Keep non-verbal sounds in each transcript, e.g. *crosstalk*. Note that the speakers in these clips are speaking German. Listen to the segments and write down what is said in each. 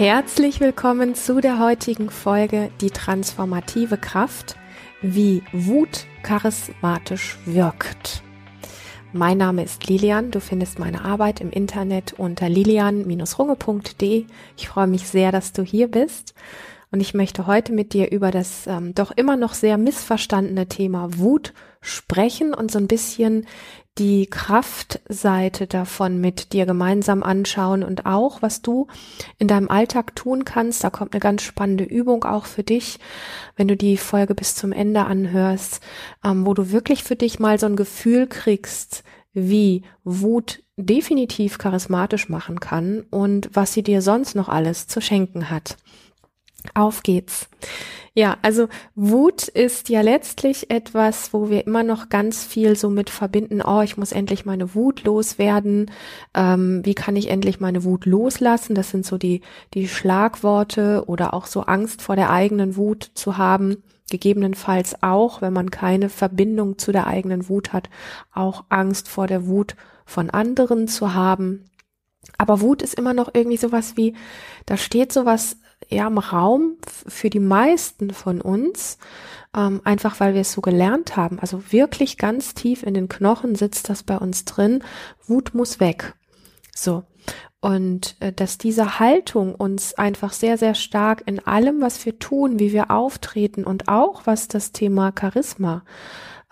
Herzlich willkommen zu der heutigen Folge Die transformative Kraft, wie Wut charismatisch wirkt. Mein Name ist Lilian, du findest meine Arbeit im Internet unter lilian-runge.de. Ich freue mich sehr, dass du hier bist und ich möchte heute mit dir über das ähm, doch immer noch sehr missverstandene Thema Wut sprechen und so ein bisschen die Kraftseite davon mit dir gemeinsam anschauen und auch, was du in deinem Alltag tun kannst. Da kommt eine ganz spannende Übung auch für dich, wenn du die Folge bis zum Ende anhörst, ähm, wo du wirklich für dich mal so ein Gefühl kriegst, wie Wut definitiv charismatisch machen kann und was sie dir sonst noch alles zu schenken hat. Auf geht's. Ja, also Wut ist ja letztlich etwas, wo wir immer noch ganz viel so mit verbinden. Oh, ich muss endlich meine Wut loswerden. Ähm, wie kann ich endlich meine Wut loslassen? Das sind so die, die Schlagworte oder auch so Angst vor der eigenen Wut zu haben. Gegebenenfalls auch, wenn man keine Verbindung zu der eigenen Wut hat, auch Angst vor der Wut von anderen zu haben. Aber Wut ist immer noch irgendwie sowas wie, da steht sowas ja im Raum für die meisten von uns, ähm, einfach weil wir es so gelernt haben. Also wirklich ganz tief in den Knochen sitzt das bei uns drin. Wut muss weg. So. Und äh, dass diese Haltung uns einfach sehr, sehr stark in allem, was wir tun, wie wir auftreten und auch was das Thema Charisma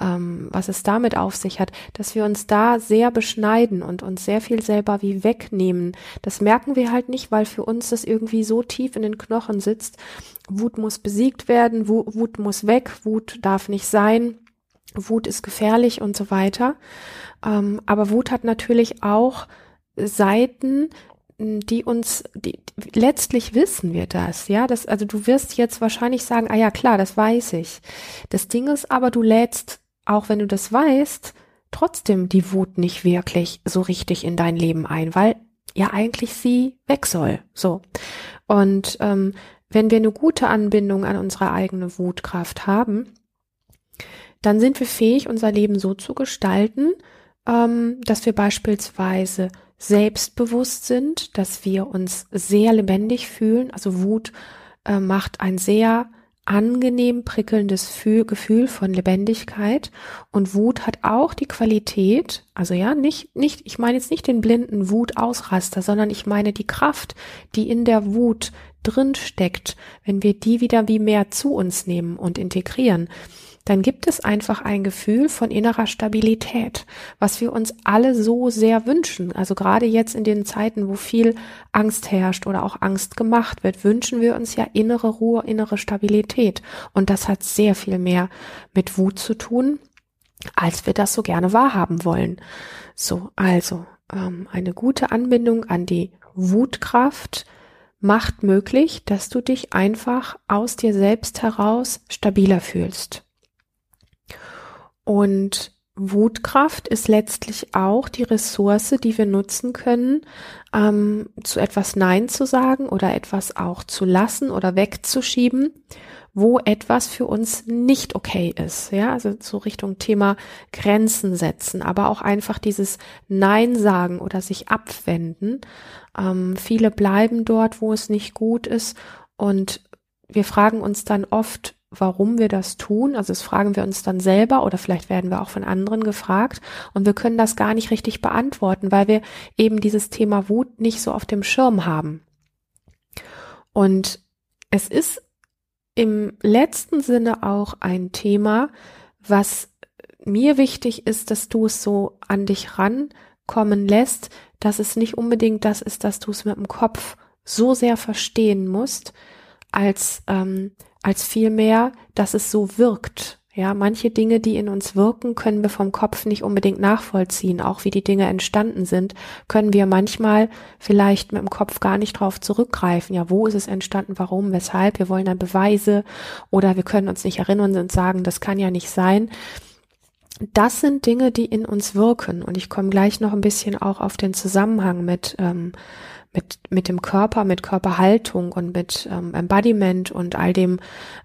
ähm, was es damit auf sich hat, dass wir uns da sehr beschneiden und uns sehr viel selber wie wegnehmen. Das merken wir halt nicht, weil für uns das irgendwie so tief in den Knochen sitzt. Wut muss besiegt werden, Wut muss weg, Wut darf nicht sein. Wut ist gefährlich und so weiter. Ähm, aber Wut hat natürlich auch Seiten, die uns, die, letztlich wissen wir das, ja, das, also du wirst jetzt wahrscheinlich sagen, ah ja, klar, das weiß ich. Das Ding ist aber, du lädst auch wenn du das weißt, trotzdem die Wut nicht wirklich so richtig in dein Leben ein, weil ja eigentlich sie weg soll. So. Und ähm, wenn wir eine gute Anbindung an unsere eigene Wutkraft haben, dann sind wir fähig, unser Leben so zu gestalten, ähm, dass wir beispielsweise selbstbewusst sind, dass wir uns sehr lebendig fühlen. Also Wut äh, macht ein sehr angenehm prickelndes Gefühl von Lebendigkeit. Und Wut hat auch die Qualität, also ja, nicht, nicht, ich meine jetzt nicht den blinden Wutausraster, sondern ich meine die Kraft, die in der Wut drin steckt, wenn wir die wieder wie mehr zu uns nehmen und integrieren, dann gibt es einfach ein Gefühl von innerer Stabilität, was wir uns alle so sehr wünschen. Also gerade jetzt in den Zeiten, wo viel Angst herrscht oder auch Angst gemacht wird, wünschen wir uns ja innere Ruhe, innere Stabilität. Und das hat sehr viel mehr mit Wut zu tun, als wir das so gerne wahrhaben wollen. So, also ähm, eine gute Anbindung an die Wutkraft, macht möglich, dass du dich einfach aus dir selbst heraus stabiler fühlst. Und Wutkraft ist letztlich auch die Ressource, die wir nutzen können, ähm, zu etwas Nein zu sagen oder etwas auch zu lassen oder wegzuschieben, wo etwas für uns nicht okay ist. Ja, also so Richtung Thema Grenzen setzen, aber auch einfach dieses Nein sagen oder sich abwenden. Ähm, viele bleiben dort, wo es nicht gut ist und wir fragen uns dann oft, warum wir das tun. Also das fragen wir uns dann selber oder vielleicht werden wir auch von anderen gefragt und wir können das gar nicht richtig beantworten, weil wir eben dieses Thema Wut nicht so auf dem Schirm haben. Und es ist im letzten Sinne auch ein Thema, was mir wichtig ist, dass du es so an dich rankommen lässt, dass es nicht unbedingt das ist, dass du es mit dem Kopf so sehr verstehen musst, als ähm, als vielmehr, dass es so wirkt. Ja, manche Dinge, die in uns wirken, können wir vom Kopf nicht unbedingt nachvollziehen. Auch wie die Dinge entstanden sind, können wir manchmal vielleicht mit dem Kopf gar nicht drauf zurückgreifen. Ja, wo ist es entstanden? Warum? Weshalb? Wir wollen dann Beweise oder wir können uns nicht erinnern und sagen, das kann ja nicht sein. Das sind Dinge, die in uns wirken. Und ich komme gleich noch ein bisschen auch auf den Zusammenhang mit ähm, mit, mit dem Körper, mit Körperhaltung und mit ähm, Embodiment und all dem,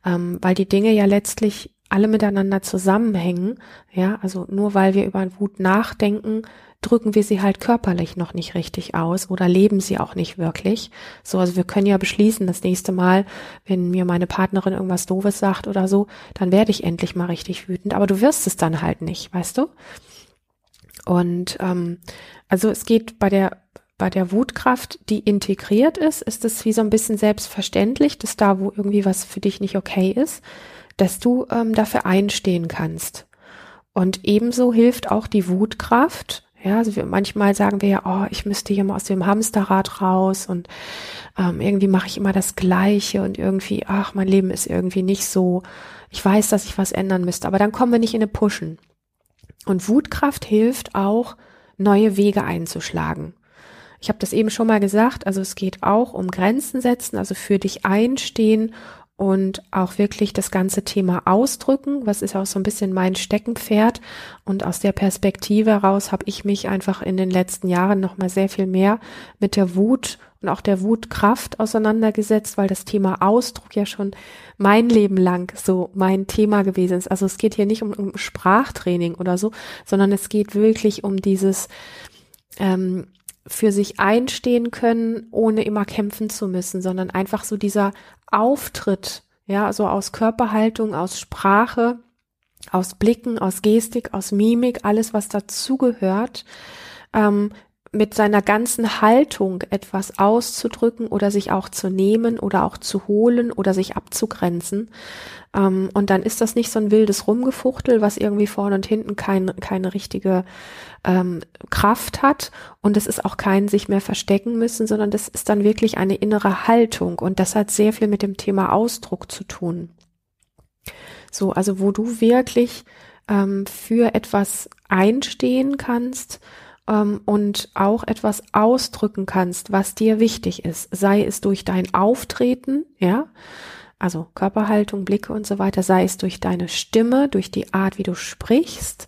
ähm, weil die Dinge ja letztlich alle miteinander zusammenhängen. Ja, also nur weil wir über Wut nachdenken, drücken wir sie halt körperlich noch nicht richtig aus oder leben sie auch nicht wirklich. So, also wir können ja beschließen, das nächste Mal, wenn mir meine Partnerin irgendwas Doofes sagt oder so, dann werde ich endlich mal richtig wütend. Aber du wirst es dann halt nicht, weißt du? Und ähm, also es geht bei der bei der Wutkraft, die integriert ist, ist es wie so ein bisschen selbstverständlich, dass da, wo irgendwie was für dich nicht okay ist, dass du ähm, dafür einstehen kannst. Und ebenso hilft auch die Wutkraft. Ja, also wir, manchmal sagen wir ja, oh, ich müsste hier mal aus dem Hamsterrad raus und ähm, irgendwie mache ich immer das Gleiche und irgendwie, ach, mein Leben ist irgendwie nicht so. Ich weiß, dass ich was ändern müsste, aber dann kommen wir nicht in eine Pushen. Und Wutkraft hilft auch, neue Wege einzuschlagen. Ich habe das eben schon mal gesagt, also es geht auch um Grenzen setzen, also für dich einstehen und auch wirklich das ganze Thema ausdrücken, was ist auch so ein bisschen mein Steckenpferd und aus der Perspektive heraus habe ich mich einfach in den letzten Jahren noch mal sehr viel mehr mit der Wut und auch der Wutkraft auseinandergesetzt, weil das Thema Ausdruck ja schon mein Leben lang so mein Thema gewesen ist. Also es geht hier nicht um, um Sprachtraining oder so, sondern es geht wirklich um dieses ähm, für sich einstehen können, ohne immer kämpfen zu müssen, sondern einfach so dieser Auftritt, ja, so aus Körperhaltung, aus Sprache, aus Blicken, aus Gestik, aus Mimik, alles, was dazugehört, ähm, mit seiner ganzen Haltung etwas auszudrücken oder sich auch zu nehmen oder auch zu holen oder sich abzugrenzen. Ähm, und dann ist das nicht so ein wildes Rumgefuchtel, was irgendwie vorne und hinten kein, keine richtige ähm, Kraft hat. Und es ist auch kein sich mehr verstecken müssen, sondern das ist dann wirklich eine innere Haltung. Und das hat sehr viel mit dem Thema Ausdruck zu tun. So, also wo du wirklich ähm, für etwas einstehen kannst, ähm, und auch etwas ausdrücken kannst, was dir wichtig ist, sei es durch dein Auftreten, ja, also Körperhaltung, Blicke und so weiter, sei es durch deine Stimme, durch die Art, wie du sprichst.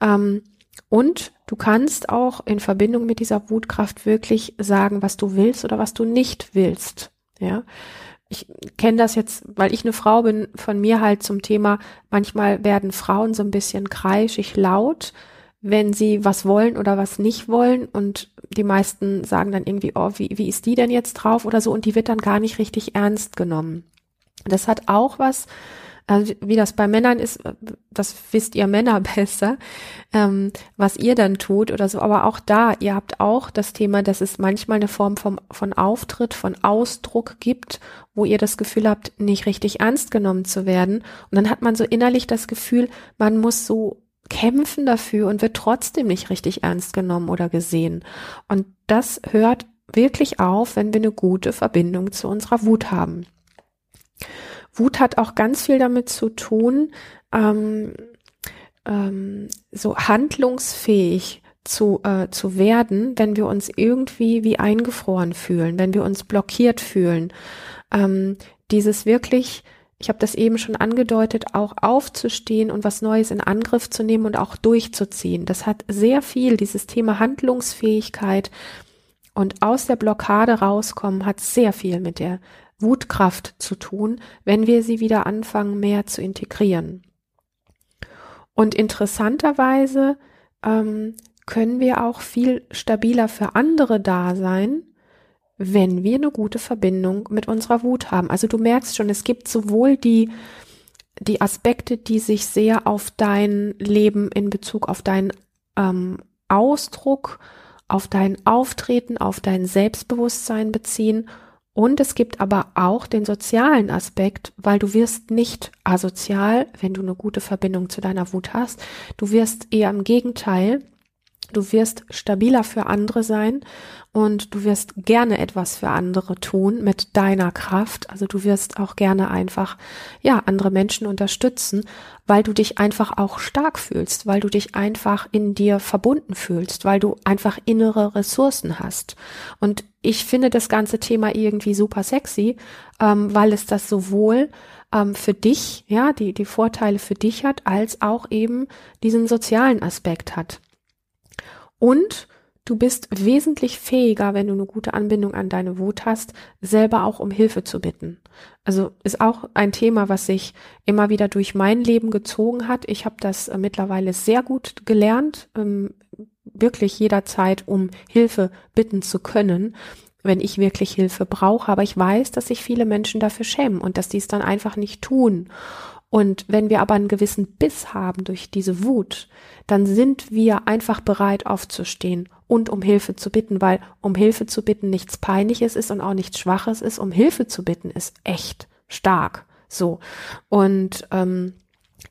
Ähm, und du kannst auch in Verbindung mit dieser Wutkraft wirklich sagen, was du willst oder was du nicht willst. Ja, ich kenne das jetzt, weil ich eine Frau bin, von mir halt zum Thema, manchmal werden Frauen so ein bisschen kreischig laut, wenn sie was wollen oder was nicht wollen und die meisten sagen dann irgendwie, oh, wie, wie ist die denn jetzt drauf oder so und die wird dann gar nicht richtig ernst genommen. Das hat auch was, also wie das bei Männern ist, das wisst ihr Männer *laughs* besser, ähm, was ihr dann tut oder so. Aber auch da, ihr habt auch das Thema, dass es manchmal eine Form vom, von Auftritt, von Ausdruck gibt, wo ihr das Gefühl habt, nicht richtig ernst genommen zu werden. Und dann hat man so innerlich das Gefühl, man muss so kämpfen dafür und wird trotzdem nicht richtig ernst genommen oder gesehen. Und das hört wirklich auf, wenn wir eine gute Verbindung zu unserer Wut haben. Wut hat auch ganz viel damit zu tun, ähm, ähm, so handlungsfähig zu, äh, zu werden, wenn wir uns irgendwie wie eingefroren fühlen, wenn wir uns blockiert fühlen. Ähm, dieses wirklich ich habe das eben schon angedeutet, auch aufzustehen und was Neues in Angriff zu nehmen und auch durchzuziehen. Das hat sehr viel, dieses Thema Handlungsfähigkeit und aus der Blockade rauskommen, hat sehr viel mit der Wutkraft zu tun, wenn wir sie wieder anfangen, mehr zu integrieren. Und interessanterweise ähm, können wir auch viel stabiler für andere da sein, wenn wir eine gute Verbindung mit unserer Wut haben. Also du merkst schon, es gibt sowohl die, die Aspekte, die sich sehr auf dein Leben in Bezug auf deinen ähm, Ausdruck, auf dein Auftreten, auf dein Selbstbewusstsein beziehen. Und es gibt aber auch den sozialen Aspekt, weil du wirst nicht asozial, wenn du eine gute Verbindung zu deiner Wut hast. Du wirst eher im Gegenteil Du wirst stabiler für andere sein und du wirst gerne etwas für andere tun mit deiner Kraft. Also du wirst auch gerne einfach, ja, andere Menschen unterstützen, weil du dich einfach auch stark fühlst, weil du dich einfach in dir verbunden fühlst, weil du einfach innere Ressourcen hast. Und ich finde das ganze Thema irgendwie super sexy, ähm, weil es das sowohl ähm, für dich, ja, die, die Vorteile für dich hat, als auch eben diesen sozialen Aspekt hat. Und du bist wesentlich fähiger, wenn du eine gute Anbindung an deine Wut hast, selber auch um Hilfe zu bitten. Also ist auch ein Thema, was sich immer wieder durch mein Leben gezogen hat. Ich habe das äh, mittlerweile sehr gut gelernt, ähm, wirklich jederzeit um Hilfe bitten zu können, wenn ich wirklich Hilfe brauche. Aber ich weiß, dass sich viele Menschen dafür schämen und dass die es dann einfach nicht tun. Und wenn wir aber einen gewissen Biss haben durch diese Wut, dann sind wir einfach bereit aufzustehen und um Hilfe zu bitten, weil um Hilfe zu bitten nichts Peinliches ist und auch nichts Schwaches ist. Um Hilfe zu bitten ist echt stark. So. Und ähm,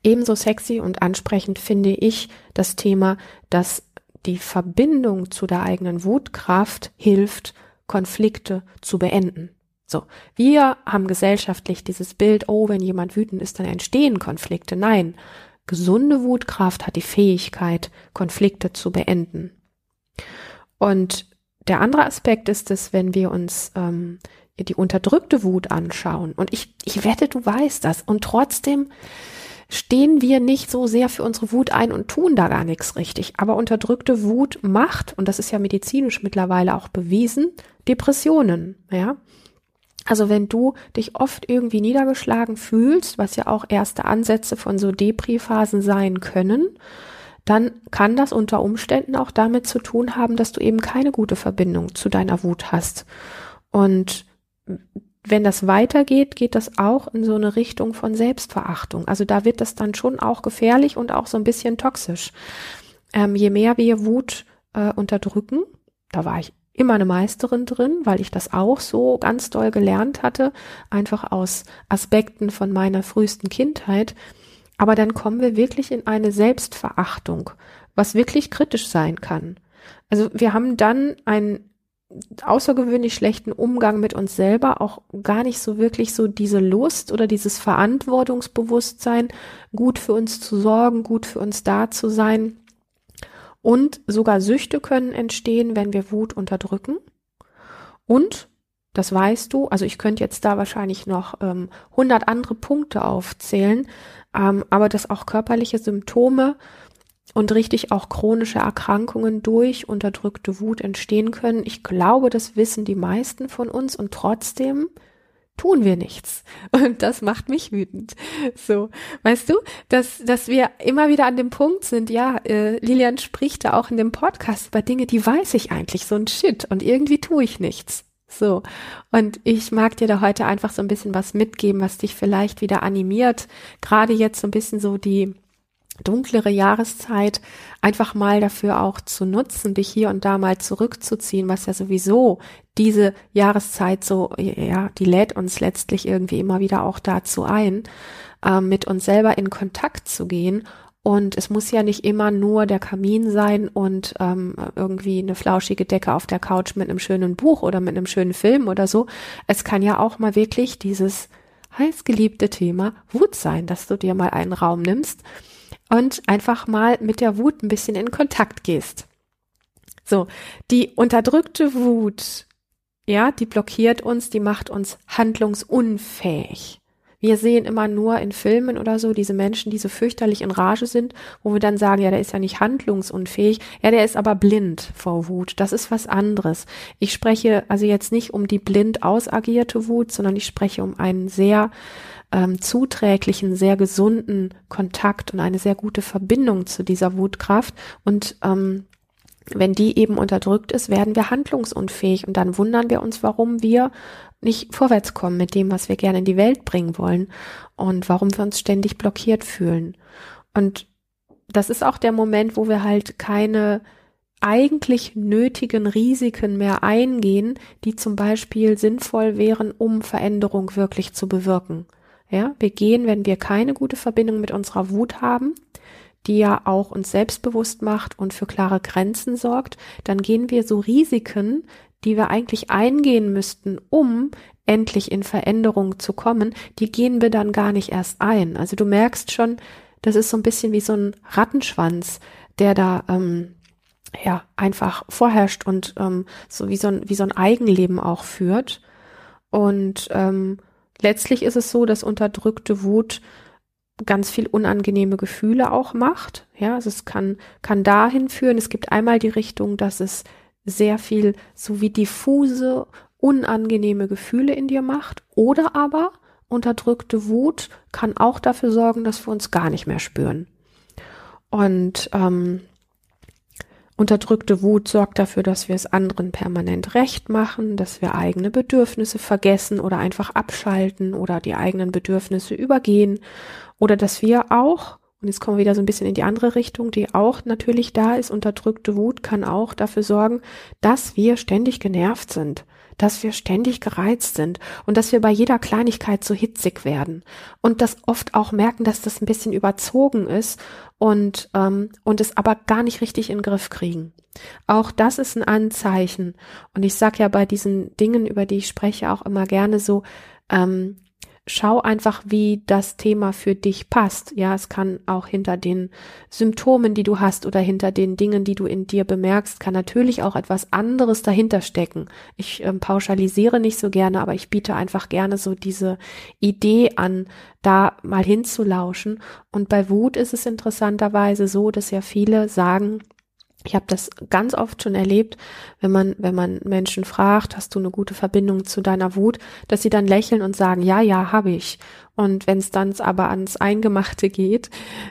ebenso sexy und ansprechend finde ich das Thema, dass die Verbindung zu der eigenen Wutkraft hilft, Konflikte zu beenden. So, wir haben gesellschaftlich dieses Bild, oh, wenn jemand wütend ist, dann entstehen Konflikte. Nein, gesunde Wutkraft hat die Fähigkeit, Konflikte zu beenden. Und der andere Aspekt ist es, wenn wir uns ähm, die unterdrückte Wut anschauen. Und ich, ich wette, du weißt das. Und trotzdem stehen wir nicht so sehr für unsere Wut ein und tun da gar nichts richtig. Aber unterdrückte Wut macht, und das ist ja medizinisch mittlerweile auch bewiesen, Depressionen, ja. Also wenn du dich oft irgendwie niedergeschlagen fühlst, was ja auch erste Ansätze von so Depri-Phasen sein können, dann kann das unter Umständen auch damit zu tun haben, dass du eben keine gute Verbindung zu deiner Wut hast. Und wenn das weitergeht, geht das auch in so eine Richtung von Selbstverachtung. Also da wird das dann schon auch gefährlich und auch so ein bisschen toxisch. Ähm, je mehr wir Wut äh, unterdrücken, da war ich immer eine Meisterin drin, weil ich das auch so ganz doll gelernt hatte, einfach aus Aspekten von meiner frühesten Kindheit. Aber dann kommen wir wirklich in eine Selbstverachtung, was wirklich kritisch sein kann. Also wir haben dann einen außergewöhnlich schlechten Umgang mit uns selber, auch gar nicht so wirklich so diese Lust oder dieses Verantwortungsbewusstsein, gut für uns zu sorgen, gut für uns da zu sein. Und sogar Süchte können entstehen, wenn wir Wut unterdrücken. Und, das weißt du, also ich könnte jetzt da wahrscheinlich noch ähm, 100 andere Punkte aufzählen, ähm, aber dass auch körperliche Symptome und richtig auch chronische Erkrankungen durch unterdrückte Wut entstehen können. Ich glaube, das wissen die meisten von uns und trotzdem tun wir nichts. *laughs* Und das macht mich wütend. So, weißt du, dass, dass wir immer wieder an dem Punkt sind, ja, äh, Lilian spricht da auch in dem Podcast über Dinge, die weiß ich eigentlich, so ein Shit, und irgendwie tue ich nichts. So. Und ich mag dir da heute einfach so ein bisschen was mitgeben, was dich vielleicht wieder animiert. Gerade jetzt so ein bisschen so die dunklere Jahreszeit einfach mal dafür auch zu nutzen, dich hier und da mal zurückzuziehen, was ja sowieso diese Jahreszeit so, ja, die lädt uns letztlich irgendwie immer wieder auch dazu ein, äh, mit uns selber in Kontakt zu gehen. Und es muss ja nicht immer nur der Kamin sein und ähm, irgendwie eine flauschige Decke auf der Couch mit einem schönen Buch oder mit einem schönen Film oder so. Es kann ja auch mal wirklich dieses heißgeliebte Thema Wut sein, dass du dir mal einen Raum nimmst und einfach mal mit der Wut ein bisschen in Kontakt gehst. So, die unterdrückte Wut, ja, die blockiert uns, die macht uns handlungsunfähig. Wir sehen immer nur in Filmen oder so diese Menschen, die so fürchterlich in Rage sind, wo wir dann sagen, ja, der ist ja nicht handlungsunfähig, ja, der ist aber blind vor Wut. Das ist was anderes. Ich spreche also jetzt nicht um die blind ausagierte Wut, sondern ich spreche um einen sehr ähm, zuträglichen, sehr gesunden Kontakt und eine sehr gute Verbindung zu dieser Wutkraft. Und ähm, wenn die eben unterdrückt ist, werden wir handlungsunfähig und dann wundern wir uns, warum wir nicht vorwärts kommen mit dem, was wir gerne in die Welt bringen wollen und warum wir uns ständig blockiert fühlen. Und das ist auch der Moment, wo wir halt keine eigentlich nötigen Risiken mehr eingehen, die zum Beispiel sinnvoll wären, um Veränderung wirklich zu bewirken. Ja, wir gehen, wenn wir keine gute Verbindung mit unserer Wut haben, die ja auch uns selbstbewusst macht und für klare Grenzen sorgt, dann gehen wir so Risiken, die wir eigentlich eingehen müssten, um endlich in Veränderung zu kommen, die gehen wir dann gar nicht erst ein. Also du merkst schon, das ist so ein bisschen wie so ein Rattenschwanz, der da ähm, ja einfach vorherrscht und ähm, so wie so ein wie so ein Eigenleben auch führt. Und ähm, letztlich ist es so, dass unterdrückte Wut ganz viel unangenehme Gefühle auch macht. Ja, also es kann, kann dahin führen. Es gibt einmal die Richtung, dass es sehr viel so wie diffuse, unangenehme Gefühle in dir macht. Oder aber unterdrückte Wut kann auch dafür sorgen, dass wir uns gar nicht mehr spüren. Und ähm, Unterdrückte Wut sorgt dafür, dass wir es anderen permanent recht machen, dass wir eigene Bedürfnisse vergessen oder einfach abschalten oder die eigenen Bedürfnisse übergehen oder dass wir auch, und jetzt kommen wir wieder so ein bisschen in die andere Richtung, die auch natürlich da ist, unterdrückte Wut kann auch dafür sorgen, dass wir ständig genervt sind, dass wir ständig gereizt sind und dass wir bei jeder Kleinigkeit so hitzig werden und das oft auch merken, dass das ein bisschen überzogen ist und, ähm, und es aber gar nicht richtig in den Griff kriegen. Auch das ist ein Anzeichen. Und ich sage ja bei diesen Dingen, über die ich spreche, auch immer gerne so, ähm, schau einfach, wie das Thema für dich passt. Ja, es kann auch hinter den Symptomen, die du hast oder hinter den Dingen, die du in dir bemerkst, kann natürlich auch etwas anderes dahinter stecken. Ich äh, pauschalisiere nicht so gerne, aber ich biete einfach gerne so diese Idee an, da mal hinzulauschen. Und bei Wut ist es interessanterweise so, dass ja viele sagen, ich habe das ganz oft schon erlebt, wenn man, wenn man Menschen fragt, hast du eine gute Verbindung zu deiner Wut, dass sie dann lächeln und sagen, ja, ja, habe ich. Und wenn es dann aber ans Eingemachte geht,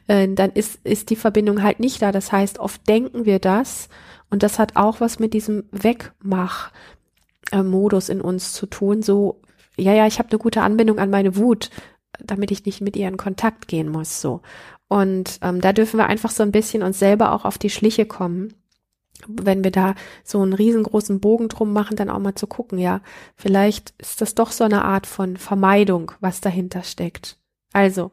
äh, dann ist, ist die Verbindung halt nicht da. Das heißt, oft denken wir das und das hat auch was mit diesem Wegmach-Modus in uns zu tun. So, ja, ja, ich habe eine gute Anbindung an meine Wut, damit ich nicht mit ihr in Kontakt gehen muss. So. Und ähm, da dürfen wir einfach so ein bisschen uns selber auch auf die Schliche kommen. Wenn wir da so einen riesengroßen Bogen drum machen, dann auch mal zu gucken, ja, vielleicht ist das doch so eine Art von Vermeidung, was dahinter steckt. Also,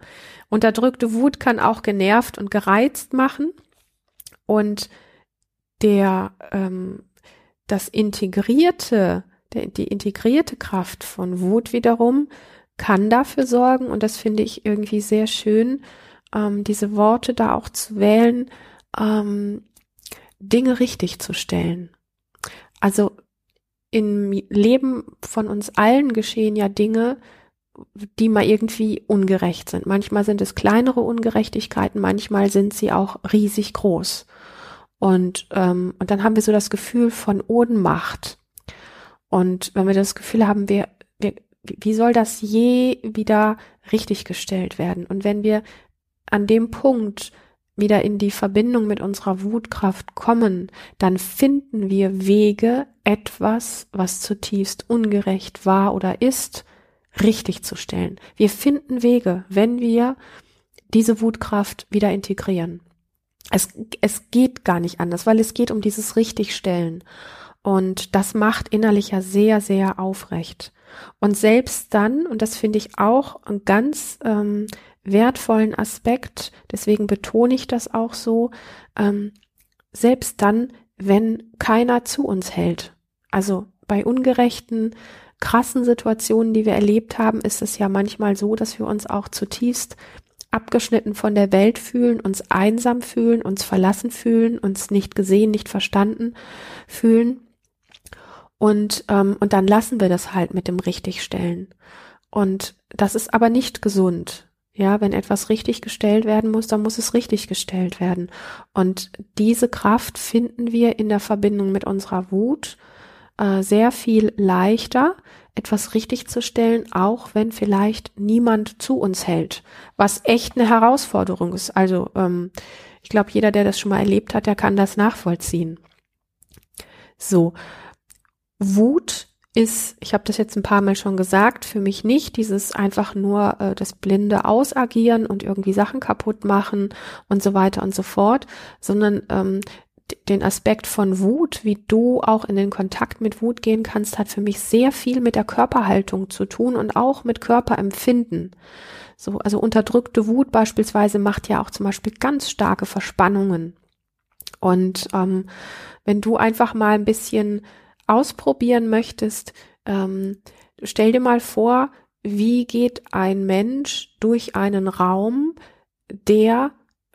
unterdrückte Wut kann auch genervt und gereizt machen. Und der, ähm, das integrierte, der, die integrierte Kraft von Wut wiederum kann dafür sorgen, und das finde ich irgendwie sehr schön, ähm, diese Worte da auch zu wählen, ähm, Dinge richtig zu stellen. Also im Leben von uns allen geschehen ja Dinge, die mal irgendwie ungerecht sind. Manchmal sind es kleinere Ungerechtigkeiten, manchmal sind sie auch riesig groß. Und, ähm, und dann haben wir so das Gefühl von Ohnmacht. Und wenn wir das Gefühl haben, wir, wir, wie soll das je wieder richtig gestellt werden? Und wenn wir an dem Punkt wieder in die Verbindung mit unserer Wutkraft kommen, dann finden wir Wege, etwas, was zutiefst ungerecht war oder ist, richtig zu stellen. Wir finden Wege, wenn wir diese Wutkraft wieder integrieren. Es, es geht gar nicht anders, weil es geht um dieses Richtigstellen. Und das macht innerlich ja sehr, sehr aufrecht. Und selbst dann, und das finde ich auch ganz ähm, wertvollen Aspekt, deswegen betone ich das auch so, ähm, selbst dann, wenn keiner zu uns hält. Also bei ungerechten, krassen Situationen, die wir erlebt haben, ist es ja manchmal so, dass wir uns auch zutiefst abgeschnitten von der Welt fühlen, uns einsam fühlen, uns verlassen fühlen, uns nicht gesehen, nicht verstanden fühlen. Und, ähm, und dann lassen wir das halt mit dem Richtigstellen. Und das ist aber nicht gesund. Ja, wenn etwas richtig gestellt werden muss, dann muss es richtig gestellt werden. Und diese Kraft finden wir in der Verbindung mit unserer Wut äh, sehr viel leichter, etwas richtig zu stellen, auch wenn vielleicht niemand zu uns hält, was echt eine Herausforderung ist. Also ähm, ich glaube, jeder, der das schon mal erlebt hat, der kann das nachvollziehen. So, Wut ist, ich habe das jetzt ein paar Mal schon gesagt, für mich nicht dieses einfach nur äh, das blinde Ausagieren und irgendwie Sachen kaputt machen und so weiter und so fort, sondern ähm, den Aspekt von Wut, wie du auch in den Kontakt mit Wut gehen kannst, hat für mich sehr viel mit der Körperhaltung zu tun und auch mit Körperempfinden. So, also unterdrückte Wut beispielsweise macht ja auch zum Beispiel ganz starke Verspannungen. Und ähm, wenn du einfach mal ein bisschen ausprobieren möchtest, ähm, stell dir mal vor, wie geht ein Mensch durch einen Raum, der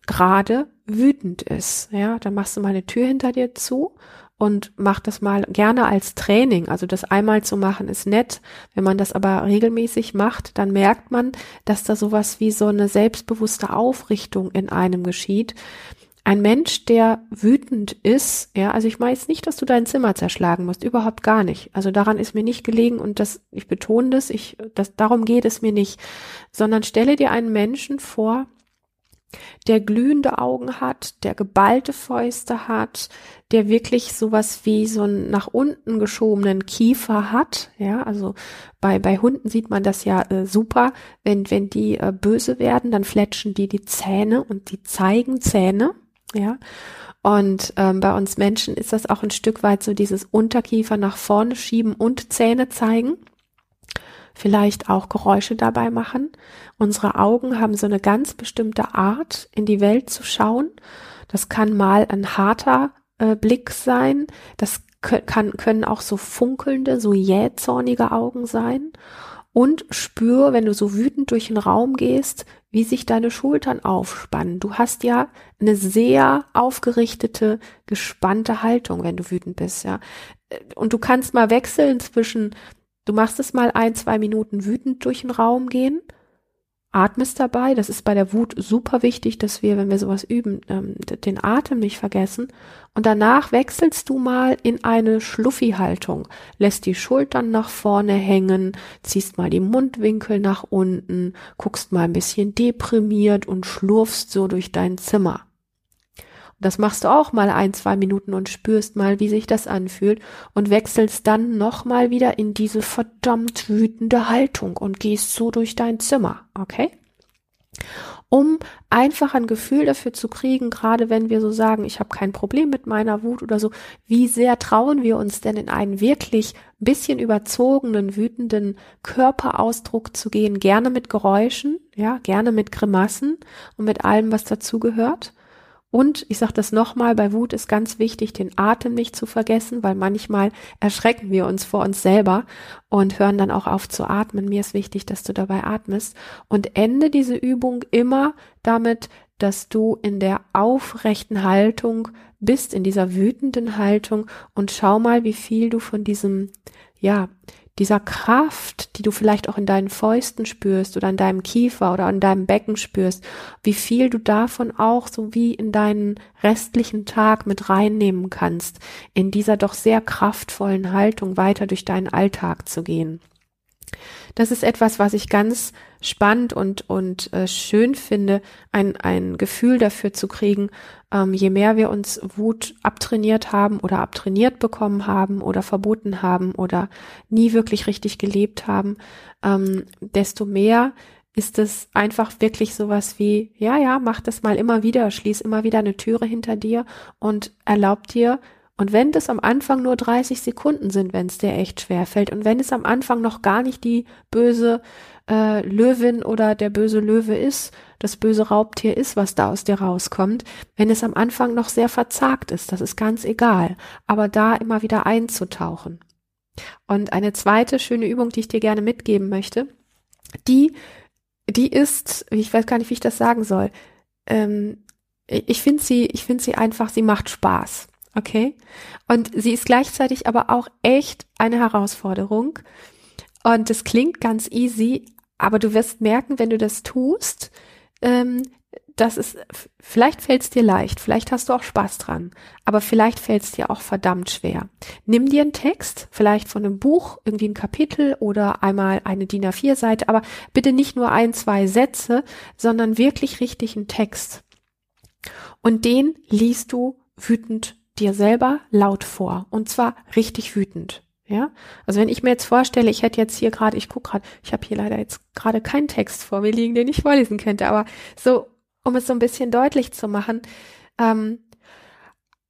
gerade wütend ist. Ja, dann machst du mal eine Tür hinter dir zu und mach das mal gerne als Training. Also das einmal zu machen ist nett. Wenn man das aber regelmäßig macht, dann merkt man, dass da sowas wie so eine selbstbewusste Aufrichtung in einem geschieht, Ein Mensch, der wütend ist, ja, also ich meine jetzt nicht, dass du dein Zimmer zerschlagen musst, überhaupt gar nicht. Also daran ist mir nicht gelegen und das, ich betone das, ich, das, darum geht es mir nicht, sondern stelle dir einen Menschen vor, der glühende Augen hat, der geballte Fäuste hat, der wirklich sowas wie so einen nach unten geschobenen Kiefer hat. Ja, also bei, bei Hunden sieht man das ja äh, super. Wenn, wenn die äh, böse werden, dann fletschen die die Zähne und die zeigen Zähne. Ja. Und ähm, bei uns Menschen ist das auch ein Stück weit so dieses Unterkiefer nach vorne schieben und Zähne zeigen vielleicht auch Geräusche dabei machen. Unsere Augen haben so eine ganz bestimmte Art, in die Welt zu schauen. Das kann mal ein harter äh, Blick sein. Das kann, können auch so funkelnde, so jähzornige Augen sein. Und spür, wenn du so wütend durch den Raum gehst, wie sich deine Schultern aufspannen. Du hast ja eine sehr aufgerichtete, gespannte Haltung, wenn du wütend bist, ja. Und du kannst mal wechseln zwischen Du machst es mal ein, zwei Minuten wütend durch den Raum gehen, atmest dabei. Das ist bei der Wut super wichtig, dass wir, wenn wir sowas üben, ähm, den Atem nicht vergessen. Und danach wechselst du mal in eine Schluffi-Haltung, lässt die Schultern nach vorne hängen, ziehst mal die Mundwinkel nach unten, guckst mal ein bisschen deprimiert und schlurfst so durch dein Zimmer. Das machst du auch mal ein, zwei Minuten und spürst mal, wie sich das anfühlt und wechselst dann nochmal wieder in diese verdammt wütende Haltung und gehst so durch dein Zimmer, okay? Um einfach ein Gefühl dafür zu kriegen, gerade wenn wir so sagen, ich habe kein Problem mit meiner Wut oder so, wie sehr trauen wir uns denn in einen wirklich bisschen überzogenen, wütenden Körperausdruck zu gehen, gerne mit Geräuschen, ja, gerne mit Grimassen und mit allem, was dazugehört. Und ich sage das nochmal, bei Wut ist ganz wichtig, den Atem nicht zu vergessen, weil manchmal erschrecken wir uns vor uns selber und hören dann auch auf zu atmen. Mir ist wichtig, dass du dabei atmest. Und ende diese Übung immer damit, dass du in der aufrechten Haltung bist, in dieser wütenden Haltung und schau mal, wie viel du von diesem, ja, dieser Kraft, die du vielleicht auch in deinen Fäusten spürst oder in deinem Kiefer oder in deinem Becken spürst, wie viel du davon auch so wie in deinen restlichen Tag mit reinnehmen kannst, in dieser doch sehr kraftvollen Haltung weiter durch deinen Alltag zu gehen. Das ist etwas, was ich ganz spannend und, und äh, schön finde, ein, ein Gefühl dafür zu kriegen, ähm, je mehr wir uns Wut abtrainiert haben oder abtrainiert bekommen haben oder verboten haben oder nie wirklich richtig gelebt haben, ähm, desto mehr ist es einfach wirklich sowas wie, ja, ja, mach das mal immer wieder, schließ immer wieder eine Türe hinter dir und erlaub dir, und wenn das am Anfang nur 30 Sekunden sind, wenn es dir echt schwer fällt, und wenn es am Anfang noch gar nicht die böse äh, Löwin oder der böse Löwe ist, das böse Raubtier ist, was da aus dir rauskommt, wenn es am Anfang noch sehr verzagt ist, das ist ganz egal, aber da immer wieder einzutauchen. Und eine zweite schöne Übung, die ich dir gerne mitgeben möchte, die, die ist, ich weiß gar nicht, wie ich das sagen soll, ähm, ich finde sie, ich finde sie einfach, sie macht Spaß. Okay. Und sie ist gleichzeitig aber auch echt eine Herausforderung. Und es klingt ganz easy, aber du wirst merken, wenn du das tust, ähm, dass es, vielleicht fällt es dir leicht, vielleicht hast du auch Spaß dran, aber vielleicht fällt es dir auch verdammt schwer. Nimm dir einen Text, vielleicht von einem Buch, irgendwie ein Kapitel oder einmal eine DIN A4-Seite, aber bitte nicht nur ein, zwei Sätze, sondern wirklich richtig einen Text. Und den liest du wütend dir selber laut vor und zwar richtig wütend. Ja, also wenn ich mir jetzt vorstelle, ich hätte jetzt hier gerade, ich gucke gerade, ich habe hier leider jetzt gerade keinen Text vor mir liegen, den ich vorlesen könnte, aber so, um es so ein bisschen deutlich zu machen, ähm,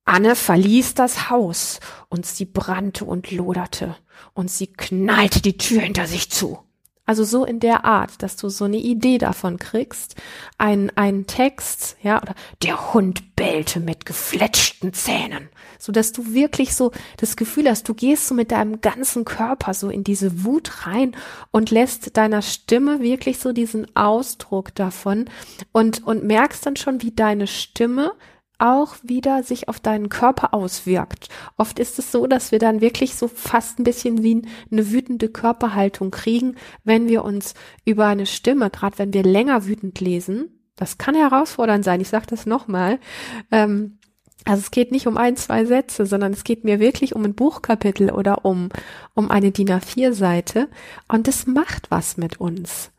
Anne verließ das Haus und sie brannte und loderte und sie knallte die Tür hinter sich zu. Also so in der Art, dass du so eine Idee davon kriegst, ein, ein Text, ja, oder der Hund bellte mit gefletschten Zähnen, so dass du wirklich so das Gefühl hast, du gehst so mit deinem ganzen Körper so in diese Wut rein und lässt deiner Stimme wirklich so diesen Ausdruck davon und, und merkst dann schon, wie deine Stimme auch wieder sich auf deinen Körper auswirkt. Oft ist es so, dass wir dann wirklich so fast ein bisschen wie eine wütende Körperhaltung kriegen, wenn wir uns über eine Stimme, gerade wenn wir länger wütend lesen, Das kann herausfordernd sein. Ich sage das nochmal. Ähm, also es geht nicht um ein, zwei Sätze, sondern es geht mir wirklich um ein Buchkapitel oder um, um eine DIN A4-Seite. Und das macht was mit uns.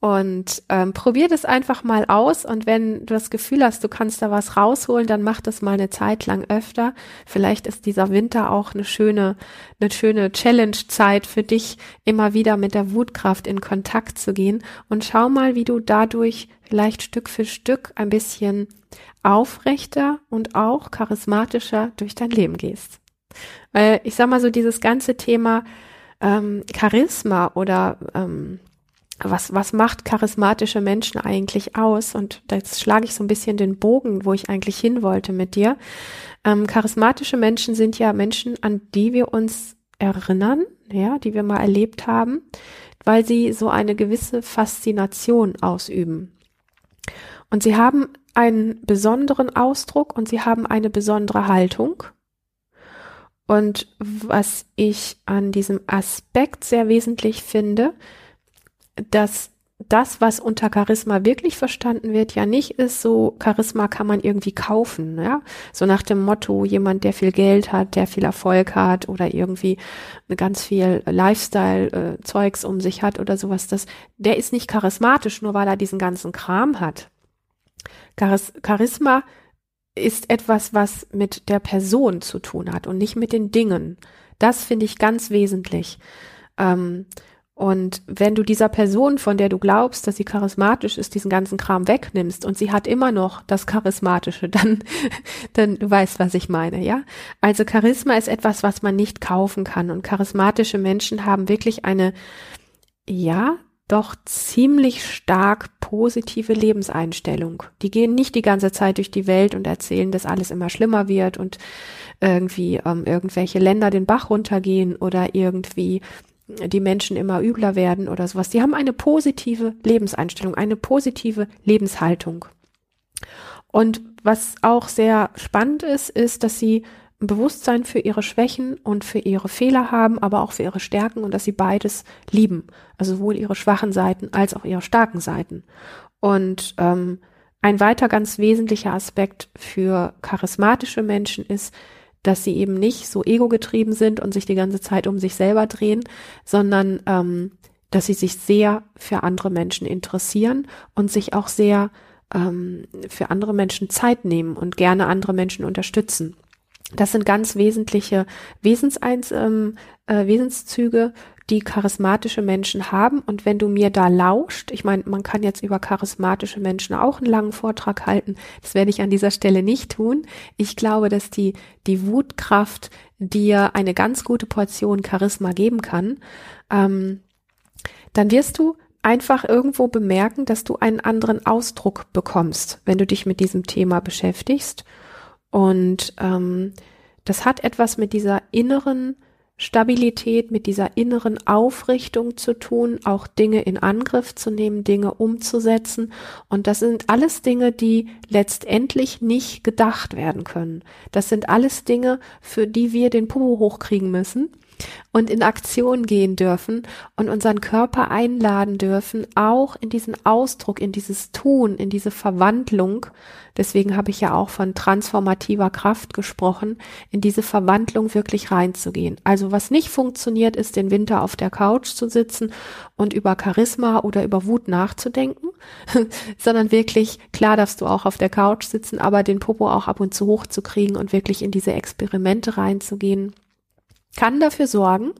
Und ähm, probier das einfach mal aus und wenn du das Gefühl hast, du kannst da was rausholen, dann mach das mal eine Zeit lang öfter. Vielleicht ist dieser Winter auch eine schöne, eine schöne Challenge-Zeit für dich, immer wieder mit der Wutkraft in Kontakt zu gehen und schau mal, wie du dadurch vielleicht Stück für Stück ein bisschen aufrechter und auch charismatischer durch dein Leben gehst. Weil ich sag mal so, dieses ganze Thema ähm, Charisma oder ähm, was, was macht charismatische Menschen eigentlich aus? Und jetzt schlage ich so ein bisschen den Bogen, wo ich eigentlich hin wollte mit dir. Ähm, charismatische Menschen sind ja Menschen, an die wir uns erinnern, ja, die wir mal erlebt haben, weil sie so eine gewisse Faszination ausüben. Und sie haben einen besonderen Ausdruck und sie haben eine besondere Haltung. Und was ich an diesem Aspekt sehr wesentlich finde, dass das, was unter Charisma wirklich verstanden wird, ja nicht ist so, Charisma kann man irgendwie kaufen, ja. So nach dem Motto, jemand, der viel Geld hat, der viel Erfolg hat oder irgendwie ganz viel Lifestyle-Zeugs um sich hat oder sowas, das, der ist nicht charismatisch, nur weil er diesen ganzen Kram hat. Charis Charisma ist etwas, was mit der Person zu tun hat und nicht mit den Dingen. Das finde ich ganz wesentlich. Ähm, und wenn du dieser Person, von der du glaubst, dass sie charismatisch ist, diesen ganzen Kram wegnimmst und sie hat immer noch das Charismatische, *laughs* dann, dann du weißt, was ich meine, ja? Also Charisma ist etwas, was man nicht kaufen kann und charismatische Menschen haben wirklich eine, ja, doch ziemlich stark positive Lebenseinstellung. Die gehen nicht die ganze Zeit durch die Welt und erzählen, dass alles immer schlimmer wird und irgendwie ähm, irgendwelche Länder den Bach runtergehen oder irgendwie die Menschen immer übler werden oder sowas. Die haben eine positive Lebenseinstellung, eine positive Lebenshaltung. Und was auch sehr spannend ist, ist, dass sie ein Bewusstsein für ihre Schwächen und für ihre Fehler haben, aber auch für ihre Stärken und dass sie beides lieben. Also sowohl ihre schwachen Seiten als auch ihre starken Seiten. Und ähm, ein weiter ganz wesentlicher Aspekt für charismatische Menschen ist, dass sie eben nicht so ego-getrieben sind und sich die ganze Zeit um sich selber drehen, sondern ähm, dass sie sich sehr für andere Menschen interessieren und sich auch sehr ähm, für andere Menschen Zeit nehmen und gerne andere Menschen unterstützen. Das sind ganz wesentliche Wesenseins, ähm, äh, Wesenszüge, die charismatische Menschen haben. Und wenn du mir da lauscht, ich meine, man kann jetzt über charismatische Menschen auch einen langen Vortrag halten. Das werde ich an dieser Stelle nicht tun. Ich glaube, dass die, die Wutkraft dir eine ganz gute Portion Charisma geben kann. Ähm, dann wirst du einfach irgendwo bemerken, dass du einen anderen Ausdruck bekommst, wenn du dich mit diesem Thema beschäftigst. Und ähm, das hat etwas mit dieser inneren Stabilität, mit dieser inneren Aufrichtung zu tun, auch Dinge in Angriff zu nehmen, Dinge umzusetzen. Und das sind alles Dinge, die letztendlich nicht gedacht werden können. Das sind alles Dinge, für die wir den Popo hochkriegen müssen und in Aktion gehen dürfen und unseren Körper einladen dürfen, auch in diesen Ausdruck, in dieses Tun, in diese Verwandlung. Deswegen habe ich ja auch von transformativer Kraft gesprochen, in diese Verwandlung wirklich reinzugehen. Also was nicht funktioniert, ist den Winter auf der Couch zu sitzen und über Charisma oder über Wut nachzudenken, *laughs* sondern wirklich, klar darfst du auch auf der Couch sitzen, aber den Popo auch ab und zu hochzukriegen und wirklich in diese Experimente reinzugehen kann dafür sorgen,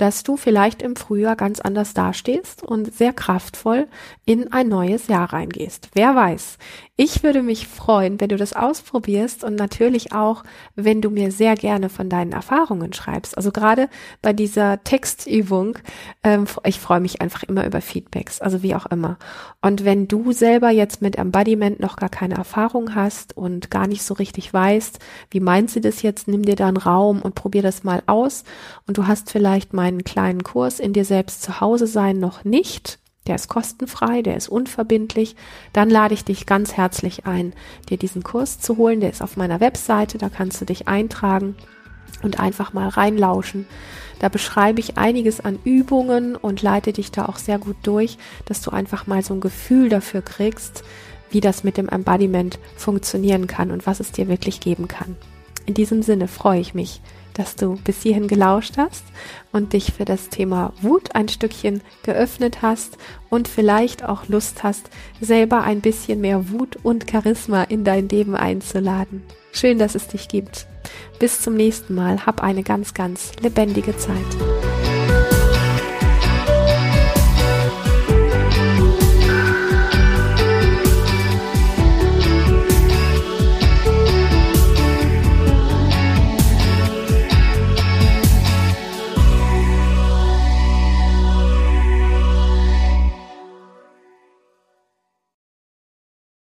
dass du vielleicht im Frühjahr ganz anders dastehst und sehr kraftvoll in ein neues Jahr reingehst. Wer weiß. Ich würde mich freuen, wenn du das ausprobierst und natürlich auch, wenn du mir sehr gerne von deinen Erfahrungen schreibst. Also gerade bei dieser Textübung, ähm, ich freue mich einfach immer über Feedbacks, also wie auch immer. Und wenn du selber jetzt mit Embodiment noch gar keine Erfahrung hast und gar nicht so richtig weißt, wie meint sie das jetzt, nimm dir da einen Raum und probier das mal aus. Und du hast vielleicht meinen kleinen Kurs in dir selbst zu Hause sein noch nicht der ist kostenfrei, der ist unverbindlich. Dann lade ich dich ganz herzlich ein, dir diesen Kurs zu holen. Der ist auf meiner Webseite, da kannst du dich eintragen und einfach mal reinlauschen. Da beschreibe ich einiges an Übungen und leite dich da auch sehr gut durch, dass du einfach mal so ein Gefühl dafür kriegst, wie das mit dem Embodiment funktionieren kann und was es dir wirklich geben kann. In diesem Sinne freue ich mich, dass du bis hierhin gelauscht hast und dich für das Thema Wut ein Stückchen geöffnet hast und vielleicht auch Lust hast, selber ein bisschen mehr Wut und Charisma in dein Leben einzuladen. Schön, dass es dich gibt. Bis zum nächsten Mal. Hab eine ganz, ganz lebendige Zeit.